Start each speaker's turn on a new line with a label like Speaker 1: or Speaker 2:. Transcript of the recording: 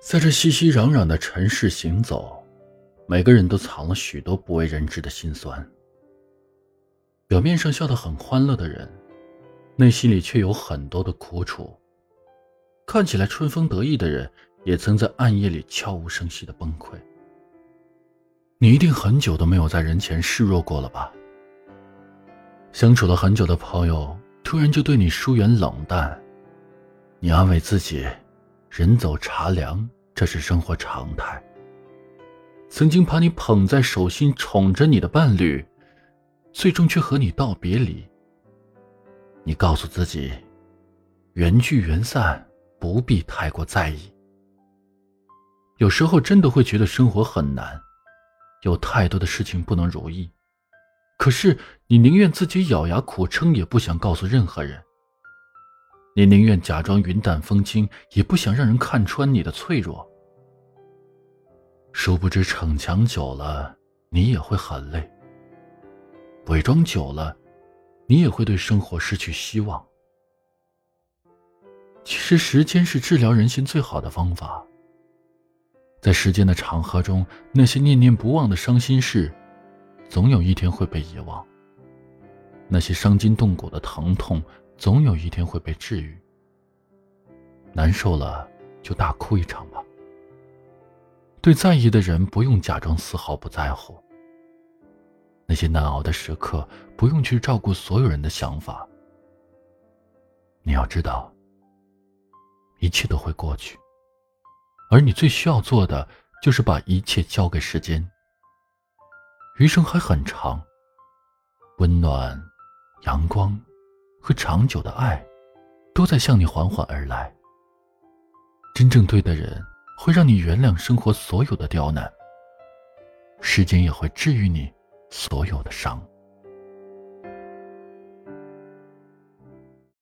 Speaker 1: 在这熙熙攘攘的尘世行走，每个人都藏了许多不为人知的辛酸。表面上笑得很欢乐的人，内心里却有很多的苦楚。看起来春风得意的人，也曾在暗夜里悄无声息的崩溃。你一定很久都没有在人前示弱过了吧？相处了很久的朋友，突然就对你疏远冷淡，你安慰自己，人走茶凉。这是生活常态。曾经把你捧在手心、宠着你的伴侣，最终却和你道别离。你告诉自己，缘聚缘散，不必太过在意。有时候真的会觉得生活很难，有太多的事情不能如意，可是你宁愿自己咬牙苦撑，也不想告诉任何人。你宁愿假装云淡风轻，也不想让人看穿你的脆弱。殊不知，逞强久了，你也会很累；伪装久了，你也会对生活失去希望。其实，时间是治疗人心最好的方法。在时间的长河中，那些念念不忘的伤心事，总有一天会被遗忘；那些伤筋动骨的疼痛。总有一天会被治愈。难受了就大哭一场吧。对在意的人不用假装丝毫不在乎。那些难熬的时刻不用去照顾所有人的想法。你要知道，一切都会过去，而你最需要做的就是把一切交给时间。余生还很长，温暖，阳光。和长久的爱，都在向你缓缓而来。真正对的人，会让你原谅生活所有的刁难。时间也会治愈你所有的伤。